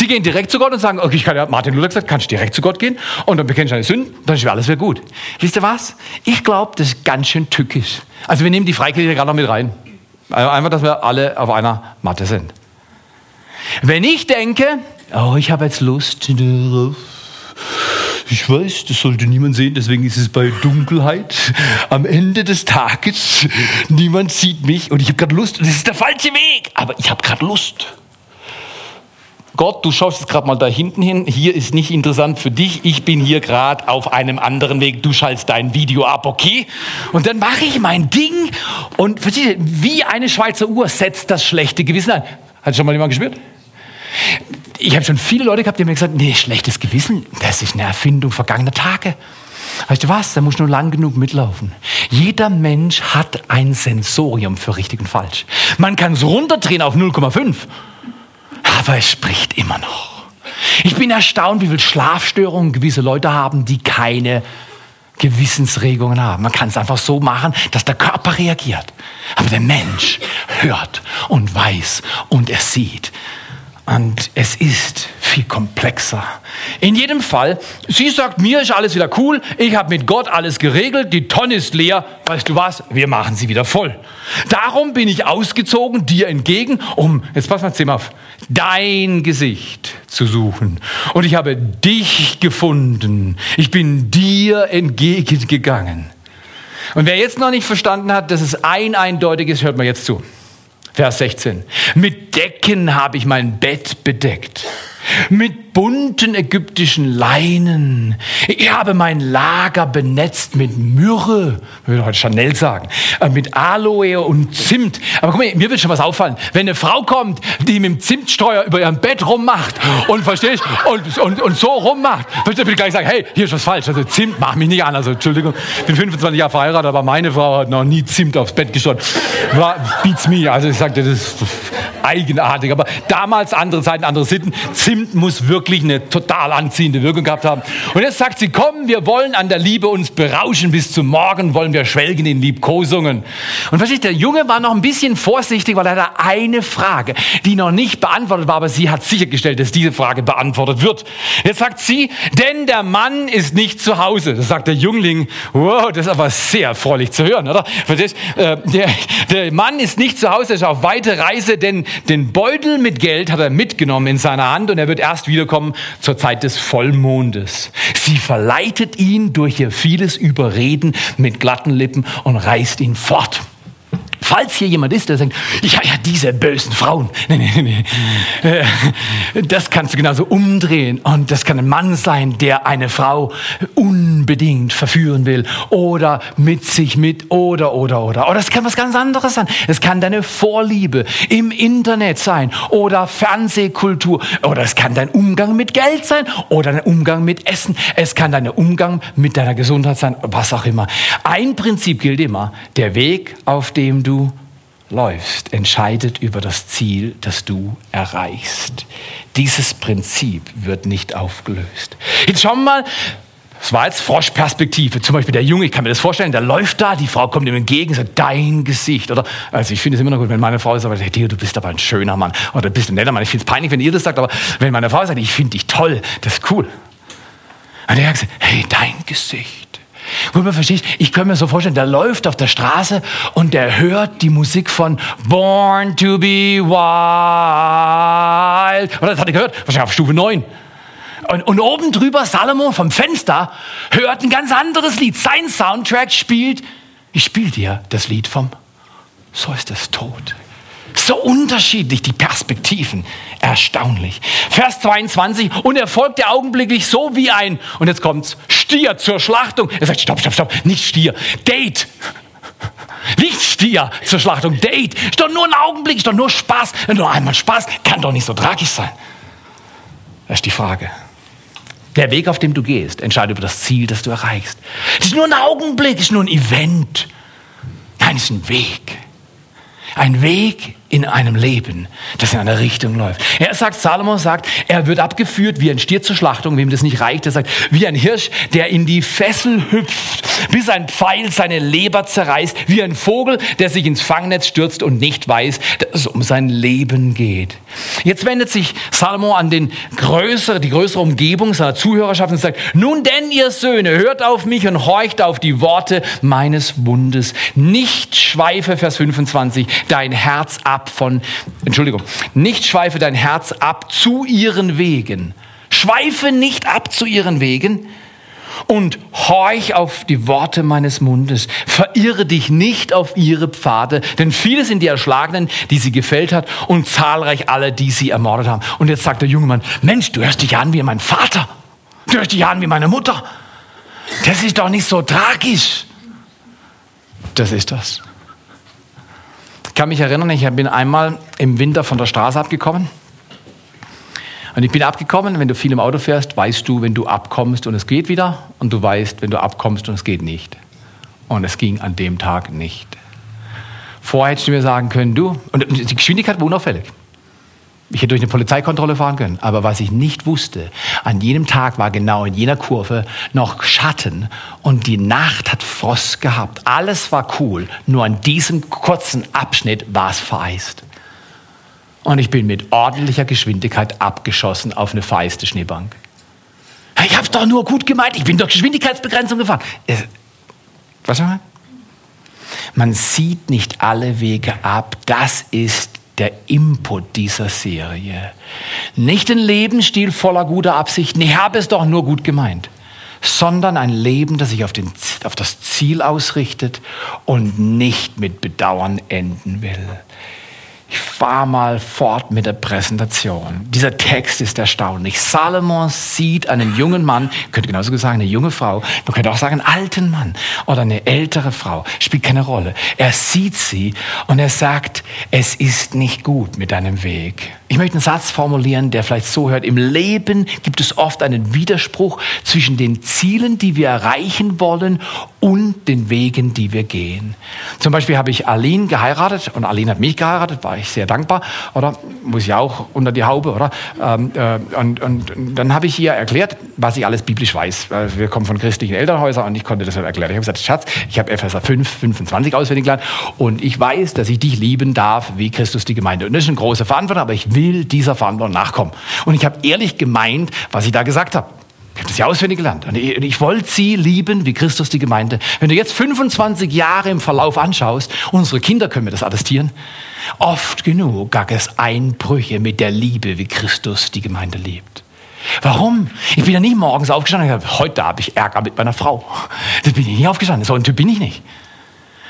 Die gehen direkt zu Gott und sagen, okay, ich kann ja, Martin Luther gesagt, kannst direkt zu Gott gehen und dann bekennst du deine Sünden, dann ist alles wieder gut. Wisst ihr was? Ich glaube, das ist ganz schön tückisch. Also wir nehmen die Freikirche gerade noch mit rein. Also einfach, dass wir alle auf einer Matte sind. Wenn ich denke, oh, ich habe jetzt Lust ich weiß, das sollte niemand sehen, deswegen ist es bei Dunkelheit am Ende des Tages. Niemand sieht mich und ich habe gerade Lust. Das ist der falsche Weg, aber ich habe gerade Lust. Gott, du schaust jetzt gerade mal da hinten hin. Hier ist nicht interessant für dich. Ich bin hier gerade auf einem anderen Weg. Du schaltest dein Video ab, okay? Und dann mache ich mein Ding und verstehe, wie eine Schweizer Uhr setzt das schlechte Gewissen ein. Hat schon mal jemand gespürt? Ich habe schon viele Leute gehabt, die mir gesagt, nee, schlechtes Gewissen, das ist eine Erfindung vergangener Tage. Weißt du was? Da muss nur lang genug mitlaufen. Jeder Mensch hat ein Sensorium für richtig und falsch. Man kann es runterdrehen auf 0,5 aber es spricht immer noch. Ich bin erstaunt, wie viele Schlafstörungen gewisse Leute haben, die keine Gewissensregungen haben. Man kann es einfach so machen, dass der Körper reagiert. Aber der Mensch hört und weiß und er sieht. Und es ist viel komplexer. In jedem Fall, sie sagt, mir ist alles wieder cool, ich habe mit Gott alles geregelt, die Tonne ist leer, weißt du was, wir machen sie wieder voll. Darum bin ich ausgezogen dir entgegen, um, jetzt pass mal Zimmer auf, dein Gesicht zu suchen. Und ich habe dich gefunden. Ich bin dir entgegengegangen. Und wer jetzt noch nicht verstanden hat, dass es ein eindeutig ist, hört mal jetzt zu. Vers 16. Mit Decken habe ich mein Bett bedeckt mit bunten ägyptischen Leinen. Ich habe mein Lager benetzt mit Myrrhe, würde heute Chanel sagen, äh, mit Aloe und Zimt. Aber guck mal, mir wird schon was auffallen. Wenn eine Frau kommt, die mit dem Zimtsteuer über ihrem Bett rummacht und verstehst und, und, und so rummacht, würde ich gleich sagen, hey, hier ist was falsch. Also Zimt macht mich nicht an. Also Entschuldigung, ich bin 25 Jahre verheiratet, aber meine Frau hat noch nie Zimt aufs Bett geschaut. War, beats me. Also ich sagte, das ist eigenartig. Aber damals andere Zeiten, andere Sitten. Zimt muss wirklich eine total anziehende Wirkung gehabt haben. Und jetzt sagt sie, komm, wir wollen an der Liebe uns berauschen. Bis zum Morgen wollen wir schwelgen in Liebkosungen. Und versteht, der Junge war noch ein bisschen vorsichtig, weil er hatte eine Frage, die noch nicht beantwortet war, aber sie hat sichergestellt, dass diese Frage beantwortet wird. Jetzt sagt sie, denn der Mann ist nicht zu Hause. Das sagt der Jüngling. Wow, das ist aber sehr erfreulich zu hören, oder? Verstehst? Äh, der, der Mann ist nicht zu Hause, er ist auf weite Reise, denn den Beutel mit Geld hat er mitgenommen in seiner Hand und er wird erst wiederkommen zur Zeit des Vollmondes. Sie verleitet ihn durch ihr vieles Überreden mit glatten Lippen und reißt ihn fort. Falls hier jemand ist, der sagt, ja, ja, diese bösen Frauen, nee, nee, nee, äh, das kannst du genauso umdrehen. Und das kann ein Mann sein, der eine Frau unbedingt verführen will oder mit sich mit oder, oder, oder. Oder es kann was ganz anderes sein. Es kann deine Vorliebe im Internet sein oder Fernsehkultur oder es kann dein Umgang mit Geld sein oder dein Umgang mit Essen. Es kann dein Umgang mit deiner Gesundheit sein, was auch immer. Ein Prinzip gilt immer, der Weg, auf dem du läufst, entscheidet über das Ziel, das du erreichst. Dieses Prinzip wird nicht aufgelöst. Jetzt schauen wir mal, das war jetzt Froschperspektive. Zum Beispiel der Junge, ich kann mir das vorstellen, der läuft da, die Frau kommt ihm entgegen, sagt, dein Gesicht. Oder, also ich finde es immer noch gut, wenn meine Frau sagt, hey, du bist aber ein schöner Mann. Oder du bist ein netter Mann. Ich finde es peinlich, wenn ihr das sagt, aber wenn meine Frau sagt, ich finde dich toll, das ist cool. Und er sagt, hey, dein Gesicht. Wo man versteht, ich kann mir so vorstellen, der läuft auf der Straße und der hört die Musik von Born to be Wild. Oder das hat er gehört, wahrscheinlich auf Stufe 9. Und, und oben drüber, Salomo vom Fenster, hört ein ganz anderes Lied. Sein Soundtrack spielt, ich spiele dir das Lied vom So ist es tot. So unterschiedlich die Perspektiven. Erstaunlich. Vers 22. Und er folgte augenblicklich so wie ein, und jetzt kommt's, Stier zur Schlachtung. Er sagt, stopp, stopp, stopp, nicht Stier, Date. Nicht Stier zur Schlachtung, Date. Ist doch nur ein Augenblick, ist doch nur Spaß. Nur einmal Spaß, kann doch nicht so tragisch sein. Das ist die Frage. Der Weg, auf dem du gehst, entscheidet über das Ziel, das du erreichst. Es ist nur ein Augenblick, ist nur ein Event. Nein, es ist ein Weg. Ein Weg in einem Leben, das in eine Richtung läuft. Er sagt, Salomo sagt, er wird abgeführt wie ein Stier zur Schlachtung, wem das nicht reicht. Er sagt, wie ein Hirsch, der in die Fessel hüpft, bis ein Pfeil seine Leber zerreißt, wie ein Vogel, der sich ins Fangnetz stürzt und nicht weiß, dass es um sein Leben geht. Jetzt wendet sich Salomo an den größere, die größere Umgebung seiner Zuhörerschaft und sagt, nun denn, ihr Söhne, hört auf mich und horcht auf die Worte meines Bundes. Nicht schweife, Vers 25, dein Herz ab von, Entschuldigung, nicht schweife dein Herz ab zu ihren Wegen. Schweife nicht ab zu ihren Wegen und horch auf die Worte meines Mundes. Verirre dich nicht auf ihre Pfade, denn viele sind die Erschlagenen, die sie gefällt hat und zahlreich alle, die sie ermordet haben. Und jetzt sagt der junge Mann, Mensch, du hörst dich an wie mein Vater. Du hörst dich an wie meine Mutter. Das ist doch nicht so tragisch. Das ist das. Ich kann mich erinnern, ich bin einmal im Winter von der Straße abgekommen. Und ich bin abgekommen, wenn du viel im Auto fährst, weißt du, wenn du abkommst und es geht wieder. Und du weißt, wenn du abkommst und es geht nicht. Und es ging an dem Tag nicht. Vorher hättest du mir sagen können, du, und die Geschwindigkeit war unauffällig. Ich hätte durch eine Polizeikontrolle fahren können. Aber was ich nicht wusste, an jenem Tag war genau in jener Kurve noch Schatten und die Nacht hat Frost gehabt. Alles war cool. Nur an diesem kurzen Abschnitt war es vereist. Und ich bin mit ordentlicher Geschwindigkeit abgeschossen auf eine feiste Schneebank. Ich hab's doch nur gut gemeint. Ich bin durch Geschwindigkeitsbegrenzung gefahren. Was soll man? Man sieht nicht alle Wege ab. Das ist der Input dieser Serie. Nicht ein Lebensstil voller guter Absichten, ich habe es doch nur gut gemeint, sondern ein Leben, das sich auf, den, auf das Ziel ausrichtet und nicht mit Bedauern enden will. Ich fahre mal fort mit der Präsentation. Dieser Text ist erstaunlich. Salomon sieht einen jungen Mann, könnte genauso sagen eine junge Frau, man könnte auch sagen einen alten Mann oder eine ältere Frau, spielt keine Rolle. Er sieht sie und er sagt, es ist nicht gut mit deinem Weg. Ich möchte einen Satz formulieren, der vielleicht so hört. Im Leben gibt es oft einen Widerspruch zwischen den Zielen, die wir erreichen wollen und den Wegen, die wir gehen. Zum Beispiel habe ich Aline geheiratet und Aline hat mich geheiratet, war ich sehr dankbar, oder? Muss ich auch unter die Haube, oder? Ähm, äh, und, und, dann habe ich ihr erklärt, was ich alles biblisch weiß. Wir kommen von christlichen Elternhäusern und ich konnte das erklären. Ich habe gesagt, Schatz, ich habe Epheser 5, 25 auswendig gelernt und ich weiß, dass ich dich lieben darf, wie Christus die Gemeinde. Und das ist eine große Verantwortung, aber ich will will dieser Verantwortung nachkommen. Und ich habe ehrlich gemeint, was ich da gesagt habe. Ich habe das ja auswendig gelernt. Und ich, ich wollte sie lieben, wie Christus die Gemeinde. Wenn du jetzt 25 Jahre im Verlauf anschaust, unsere Kinder können mir das attestieren, oft genug gab es Einbrüche mit der Liebe, wie Christus die Gemeinde liebt. Warum? Ich bin ja nie morgens aufgestanden und gesagt, heute habe ich Ärger mit meiner Frau. Das bin ich nie aufgestanden. So ein Typ bin ich nicht.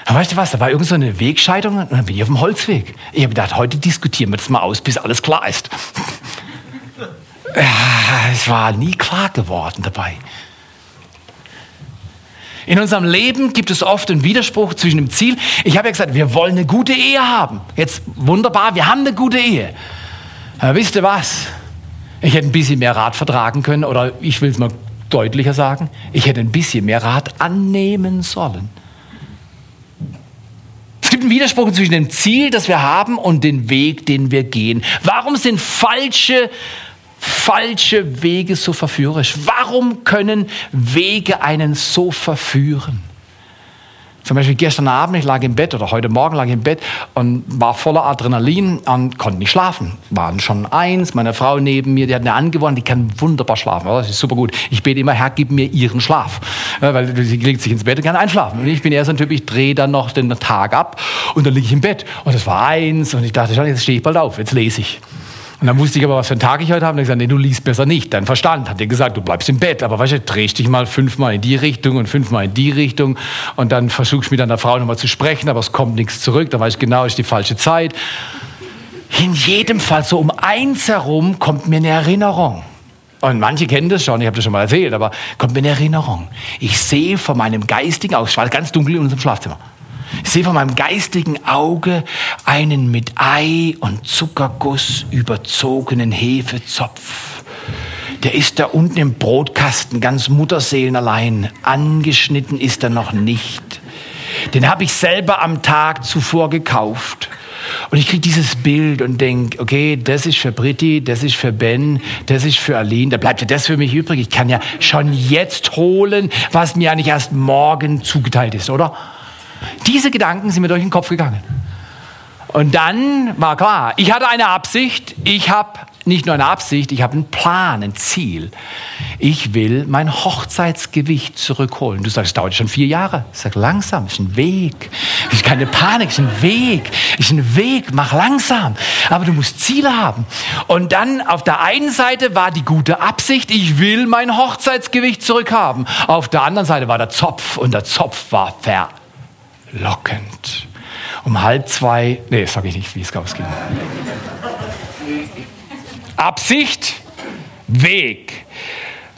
Aber weißt du was, da war irgend so eine Wegscheidung und dann bin ich auf dem Holzweg. Ich habe gedacht, heute diskutieren wir das mal aus, bis alles klar ist. Es war nie klar geworden dabei. In unserem Leben gibt es oft einen Widerspruch zwischen dem Ziel. Ich habe ja gesagt, wir wollen eine gute Ehe haben. Jetzt wunderbar, wir haben eine gute Ehe. Aber wisst ihr was? Ich hätte ein bisschen mehr Rat vertragen können oder ich will es mal deutlicher sagen, ich hätte ein bisschen mehr Rat annehmen sollen gibt einen Widerspruch zwischen dem Ziel, das wir haben und dem Weg, den wir gehen. Warum sind falsche falsche Wege so verführerisch? Warum können Wege einen so verführen? Zum Beispiel gestern Abend, ich lag im Bett oder heute Morgen lag ich im Bett und war voller Adrenalin und konnte nicht schlafen. Waren schon eins, meine Frau neben mir, die hat eine Angewohnheit, die kann wunderbar schlafen. Das ist super gut. Ich bete immer, Herr, gib mir ihren Schlaf. Weil sie legt sich ins Bett und kann einschlafen. Und ich bin eher so ein Typ, ich drehe dann noch den Tag ab und dann liege ich im Bett. Und es war eins und ich dachte schon, jetzt stehe ich bald auf, jetzt lese ich. Und dann wusste ich aber, was für einen Tag ich heute habe. Und ich gesagt, nee, du liest besser nicht. Dein Verstand hat dir gesagt, du bleibst im Bett. Aber weißt du, drehst dich mal fünfmal in die Richtung und fünfmal in die Richtung. Und dann versuchst du mit deiner Frau nochmal zu sprechen, aber es kommt nichts zurück. Dann weißt du genau, ist die falsche Zeit. In jedem Fall, so um eins herum, kommt mir eine Erinnerung. Und manche kennen das schon, ich habe das schon mal erzählt, aber kommt mir eine Erinnerung. Ich sehe vor meinem geistigen Auge, ganz dunkel in unserem Schlafzimmer. Ich sehe vor meinem geistigen Auge einen mit Ei und Zuckerguss überzogenen Hefezopf. Der ist da unten im Brotkasten, ganz Mutterseelenallein. Angeschnitten ist er noch nicht. Den habe ich selber am Tag zuvor gekauft. Und ich kriege dieses Bild und denke, okay, das ist für Britti, das ist für Ben, das ist für Aline, da bleibt ja das für mich übrig. Ich kann ja schon jetzt holen, was mir eigentlich erst morgen zugeteilt ist, oder? Diese Gedanken sind mir durch den Kopf gegangen. Und dann war klar, ich hatte eine Absicht, ich habe nicht nur eine Absicht, ich habe einen Plan, ein Ziel. Ich will mein Hochzeitsgewicht zurückholen. Du sagst, es dauert schon vier Jahre. Ich sage, langsam, ist ein Weg. Ist keine Panik, ist ein Weg. Ist ein Weg, mach langsam. Aber du musst Ziele haben. Und dann auf der einen Seite war die gute Absicht, ich will mein Hochzeitsgewicht zurückhaben. Auf der anderen Seite war der Zopf und der Zopf war verlockend. Um halb zwei, nee, sage ich nicht, wie es ausging. Absicht, Weg.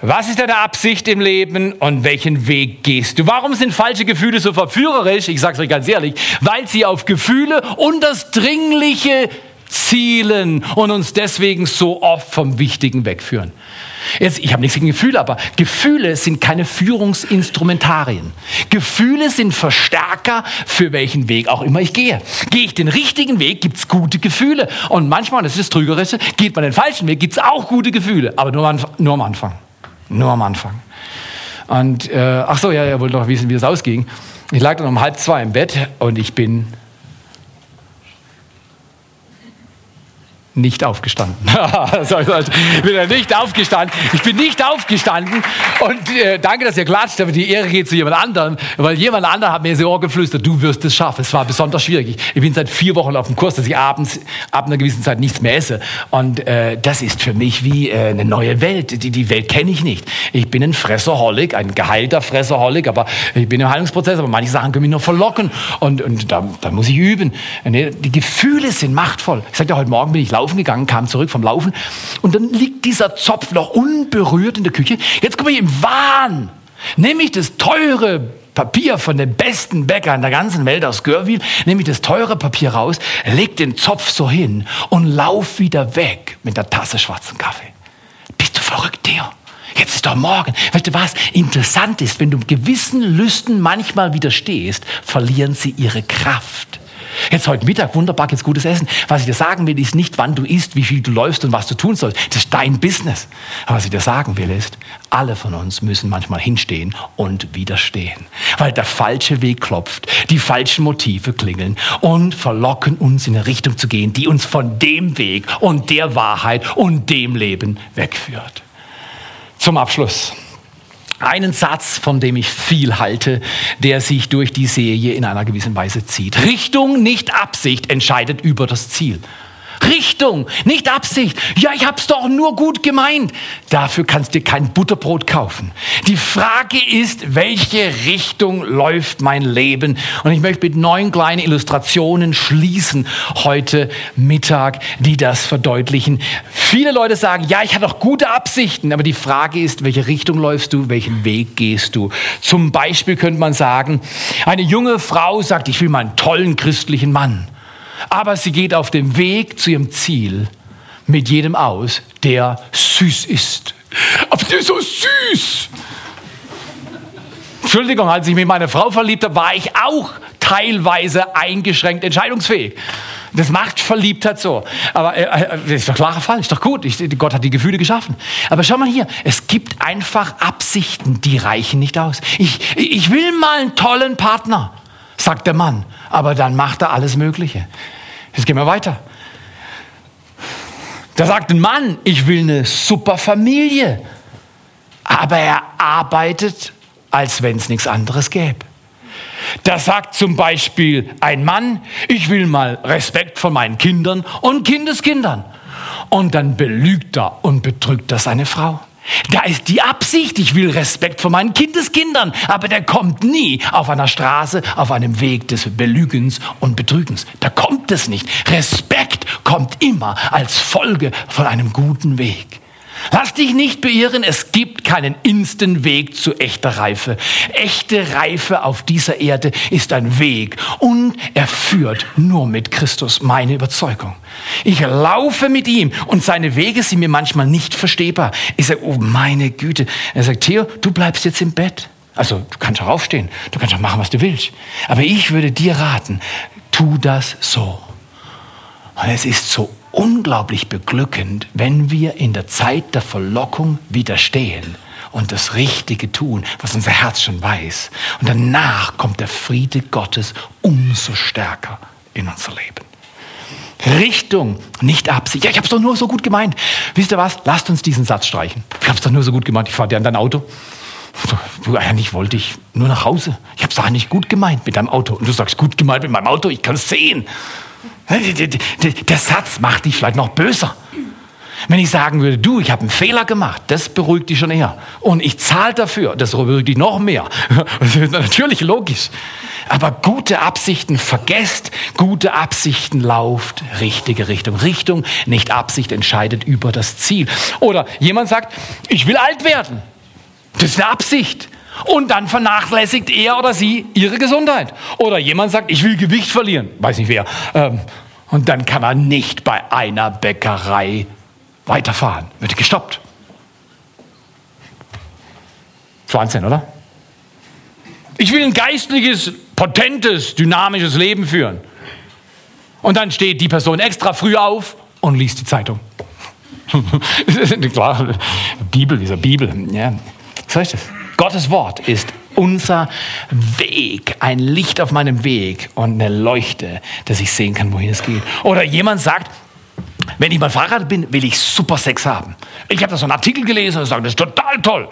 Was ist deine Absicht im Leben und welchen Weg gehst du? Warum sind falsche Gefühle so verführerisch? Ich sage es euch ganz ehrlich, weil sie auf Gefühle und das Dringliche zielen und uns deswegen so oft vom Wichtigen wegführen. Jetzt, ich habe nichts gegen Gefühle, aber Gefühle sind keine Führungsinstrumentarien. Gefühle sind Verstärker für welchen Weg auch immer ich gehe. Gehe ich den richtigen Weg, gibt es gute Gefühle. Und manchmal, das ist das Trügerische, geht man den falschen Weg, gibt es auch gute Gefühle. Aber nur am, nur am Anfang. Nur am Anfang. Und, äh, ach so, ja, ihr wollt doch wissen, wie es ausging. Ich lag dann um halb zwei im Bett und ich bin nicht aufgestanden. ich bin nicht aufgestanden. Ich bin nicht aufgestanden. Und äh, danke, dass ihr klatscht, aber die Ehre geht zu jemand anderem, weil jemand anderer hat mir ins Ohr geflüstert, du wirst es schaffen. Es war besonders schwierig. Ich bin seit vier Wochen auf dem Kurs, dass ich abends ab einer gewissen Zeit nichts mehr esse. Und äh, das ist für mich wie äh, eine neue Welt. Die, die Welt kenne ich nicht. Ich bin ein Fresserholic, ein geheilter Fresserholic, aber ich bin im Heilungsprozess, aber manche Sachen können mich nur verlocken. Und, und da, da muss ich üben. Die Gefühle sind machtvoll. Ich sagte, heute Morgen bin ich laufen laufen gegangen, kam zurück vom Laufen und dann liegt dieser Zopf noch unberührt in der Küche. Jetzt komme ich im Wahn. Nehme ich das teure Papier von dem besten Bäcker in der ganzen Welt aus Görwil, nehme ich das teure Papier raus, leg den Zopf so hin und lauf wieder weg mit der Tasse schwarzen Kaffee. Bist du verrückt, Theo? Jetzt ist doch morgen. Weißt du was? Interessant ist, wenn du gewissen Lüsten manchmal widerstehst, verlieren sie ihre Kraft. Jetzt heute Mittag, wunderbar, jetzt gutes Essen. Was ich dir sagen will, ist nicht, wann du isst, wie viel du läufst und was du tun sollst. Das ist dein Business. Aber was ich dir sagen will, ist, alle von uns müssen manchmal hinstehen und widerstehen. Weil der falsche Weg klopft, die falschen Motive klingeln und verlocken uns in eine Richtung zu gehen, die uns von dem Weg und der Wahrheit und dem Leben wegführt. Zum Abschluss einen Satz, von dem ich viel halte, der sich durch die Serie in einer gewissen Weise zieht. Richtung, nicht Absicht, entscheidet über das Ziel. Richtung, nicht Absicht. Ja, ich hab's doch nur gut gemeint. Dafür kannst du kein Butterbrot kaufen. Die Frage ist, welche Richtung läuft mein Leben? Und ich möchte mit neun kleinen Illustrationen schließen heute Mittag, die das verdeutlichen. Viele Leute sagen, ja, ich hatte doch gute Absichten, aber die Frage ist, welche Richtung läufst du, welchen Weg gehst du? Zum Beispiel könnte man sagen, eine junge Frau sagt, ich will mal einen tollen christlichen Mann aber sie geht auf dem Weg zu ihrem Ziel mit jedem aus, der süß ist. Aber der ist so süß. Entschuldigung, als ich mich in meine Frau verliebt habe, war ich auch teilweise eingeschränkt entscheidungsfähig. Das macht Verliebtheit so. Aber äh, äh, das ist doch klarer Fall, ist doch gut. Ich, Gott hat die Gefühle geschaffen. Aber schau mal hier, es gibt einfach Absichten, die reichen nicht aus. Ich, ich will mal einen tollen Partner, sagt der Mann aber dann macht er alles Mögliche. Jetzt gehen wir weiter. Da sagt ein Mann, ich will eine super Familie, aber er arbeitet, als wenn es nichts anderes gäbe. Da sagt zum Beispiel ein Mann, ich will mal Respekt von meinen Kindern und Kindeskindern. Und dann belügt er und betrügt er seine Frau. Da ist die Absicht, ich will Respekt vor meinen Kindeskindern, aber der kommt nie auf einer Straße, auf einem Weg des Belügens und Betrügens. Da kommt es nicht. Respekt kommt immer als Folge von einem guten Weg. Lass dich nicht beirren, es gibt keinen instant Weg zu echter Reife. Echte Reife auf dieser Erde ist ein Weg und er führt nur mit Christus, meine Überzeugung. Ich laufe mit ihm und seine Wege sind mir manchmal nicht verstehbar. Ich sage, oh meine Güte. Er sagt, Theo, du bleibst jetzt im Bett. Also du kannst auch aufstehen, du kannst auch machen, was du willst. Aber ich würde dir raten, tu das so. Und es ist so unglaublich beglückend, wenn wir in der Zeit der Verlockung widerstehen und das Richtige tun, was unser Herz schon weiß. Und danach kommt der Friede Gottes umso stärker in unser Leben. Richtung, nicht Absicht. Ja, ich habe es doch nur so gut gemeint. Wisst ihr was? Lasst uns diesen Satz streichen. Ich habe es doch nur so gut gemeint. Ich fahre dir an dein Auto. Du, eigentlich wollte ich nur nach Hause. Ich habe es doch eigentlich gut gemeint mit deinem Auto. Und du sagst, gut gemeint mit meinem Auto, ich kann es sehen. Der Satz macht dich vielleicht noch böser. Wenn ich sagen würde, du, ich habe einen Fehler gemacht, das beruhigt dich schon eher. Und ich zahle dafür, das beruhigt dich noch mehr. Das ist natürlich logisch. Aber gute Absichten vergesst, gute Absichten lauft richtige Richtung. Richtung, nicht Absicht, entscheidet über das Ziel. Oder jemand sagt, ich will alt werden. Das ist eine Absicht. Und dann vernachlässigt er oder sie ihre Gesundheit. Oder jemand sagt, ich will Gewicht verlieren. Weiß nicht wer. Ähm, und dann kann er nicht bei einer Bäckerei weiterfahren. Wird gestoppt. 20, oder? Ich will ein geistliches, potentes, dynamisches Leben führen. Und dann steht die Person extra früh auf und liest die Zeitung. Klar, Bibel, dieser Bibel. Ja. So ist es. Gottes Wort ist unser Weg, ein Licht auf meinem Weg und eine Leuchte, dass ich sehen kann, wohin es geht. Oder jemand sagt, wenn ich mal verheiratet bin, will ich super Sex haben. Ich habe da so einen Artikel gelesen und sage, das ist total toll.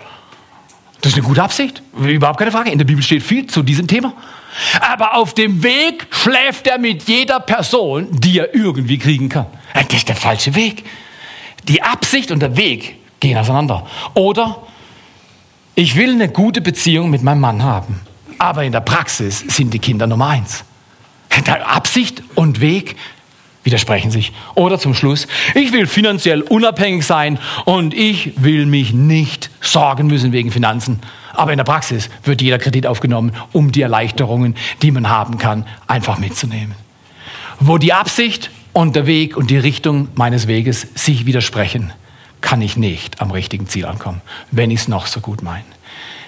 Das ist eine gute Absicht, überhaupt keine Frage. In der Bibel steht viel zu diesem Thema. Aber auf dem Weg schläft er mit jeder Person, die er irgendwie kriegen kann. Das ist der falsche Weg. Die Absicht und der Weg gehen auseinander. Oder ich will eine gute Beziehung mit meinem Mann haben, aber in der Praxis sind die Kinder Nummer eins. Absicht und Weg widersprechen sich. Oder zum Schluss, ich will finanziell unabhängig sein und ich will mich nicht sorgen müssen wegen Finanzen. Aber in der Praxis wird jeder Kredit aufgenommen, um die Erleichterungen, die man haben kann, einfach mitzunehmen. Wo die Absicht und der Weg und die Richtung meines Weges sich widersprechen, kann ich nicht am richtigen Ziel ankommen, wenn ich es noch so gut meine.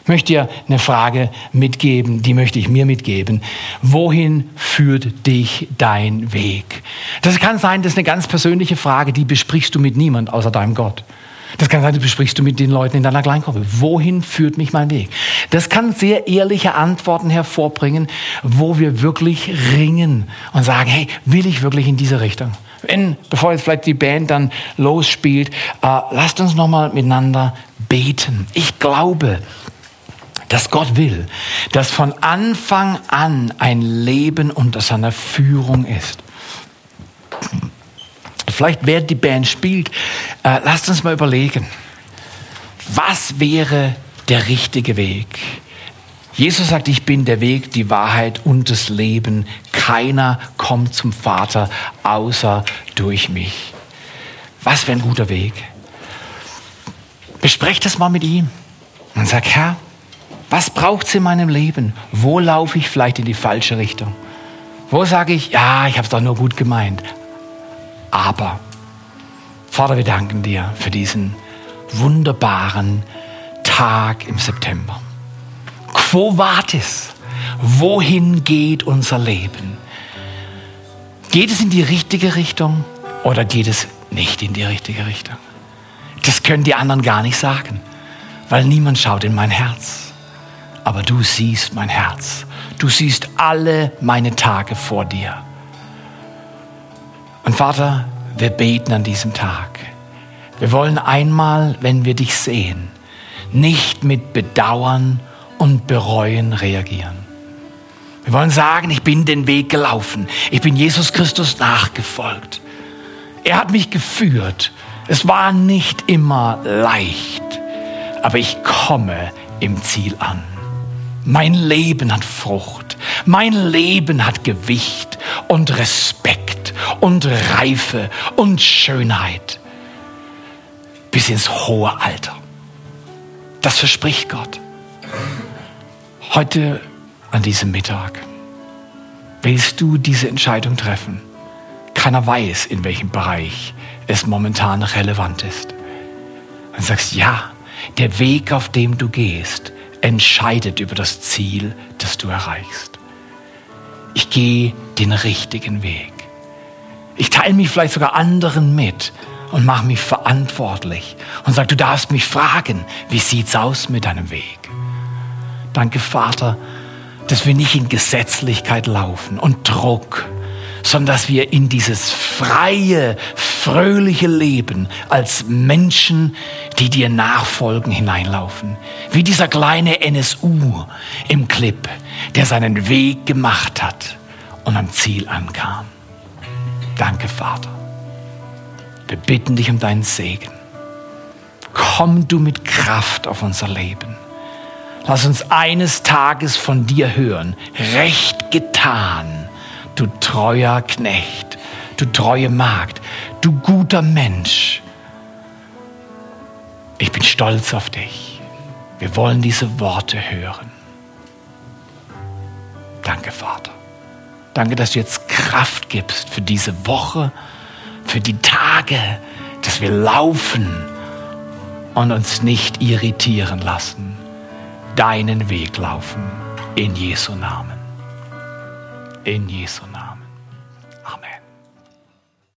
Ich möchte dir eine Frage mitgeben, die möchte ich mir mitgeben. Wohin führt dich dein Weg? Das kann sein, das ist eine ganz persönliche Frage, die besprichst du mit niemand außer deinem Gott. Das kann sein, das besprichst du mit den Leuten in deiner Kleingruppe. Wohin führt mich mein Weg? Das kann sehr ehrliche Antworten hervorbringen, wo wir wirklich ringen und sagen, hey, will ich wirklich in diese Richtung? Wenn, bevor jetzt vielleicht die Band dann losspielt, äh, lasst uns nochmal miteinander beten. Ich glaube, dass Gott will, dass von Anfang an ein Leben unter seiner Führung ist. Vielleicht während die Band spielt, äh, lasst uns mal überlegen, was wäre der richtige Weg? Jesus sagt, ich bin der Weg, die Wahrheit und das Leben. Keiner kommt zum Vater außer durch mich. Was für ein guter Weg. Besprecht das mal mit ihm und sag, Herr, was braucht es in meinem Leben? Wo laufe ich vielleicht in die falsche Richtung? Wo sage ich, ja, ich habe es doch nur gut gemeint. Aber, Vater, wir danken dir für diesen wunderbaren Tag im September. Quo vadis? Wohin geht unser Leben? Geht es in die richtige Richtung oder geht es nicht in die richtige Richtung? Das können die anderen gar nicht sagen, weil niemand schaut in mein Herz. Aber du siehst mein Herz. Du siehst alle meine Tage vor dir. Und Vater, wir beten an diesem Tag. Wir wollen einmal, wenn wir dich sehen, nicht mit Bedauern und Bereuen reagieren. Wir wollen sagen, ich bin den Weg gelaufen. Ich bin Jesus Christus nachgefolgt. Er hat mich geführt. Es war nicht immer leicht, aber ich komme im Ziel an. Mein Leben hat Frucht. Mein Leben hat Gewicht und Respekt und Reife und Schönheit bis ins hohe Alter. Das verspricht Gott. Heute an diesem Mittag willst du diese Entscheidung treffen. Keiner weiß, in welchem Bereich es momentan relevant ist. Und sagst, ja, der Weg, auf dem du gehst, entscheidet über das Ziel, das du erreichst. Ich gehe den richtigen Weg. Ich teile mich vielleicht sogar anderen mit und mache mich verantwortlich und sage, du darfst mich fragen, wie sieht's aus mit deinem Weg? Danke, Vater, dass wir nicht in Gesetzlichkeit laufen und Druck, sondern dass wir in dieses freie, fröhliche Leben als Menschen, die dir nachfolgen, hineinlaufen. Wie dieser kleine NSU im Clip, der seinen Weg gemacht hat und am Ziel ankam. Danke, Vater. Wir bitten dich um deinen Segen. Komm du mit Kraft auf unser Leben. Lass uns eines Tages von dir hören. Recht getan, du treuer Knecht, du treue Magd, du guter Mensch. Ich bin stolz auf dich. Wir wollen diese Worte hören. Danke, Vater. Danke, dass du jetzt Kraft gibst für diese Woche, für die Tage, dass wir laufen und uns nicht irritieren lassen. Deinen Weg laufen. In Jesu Namen. In Jesu Namen.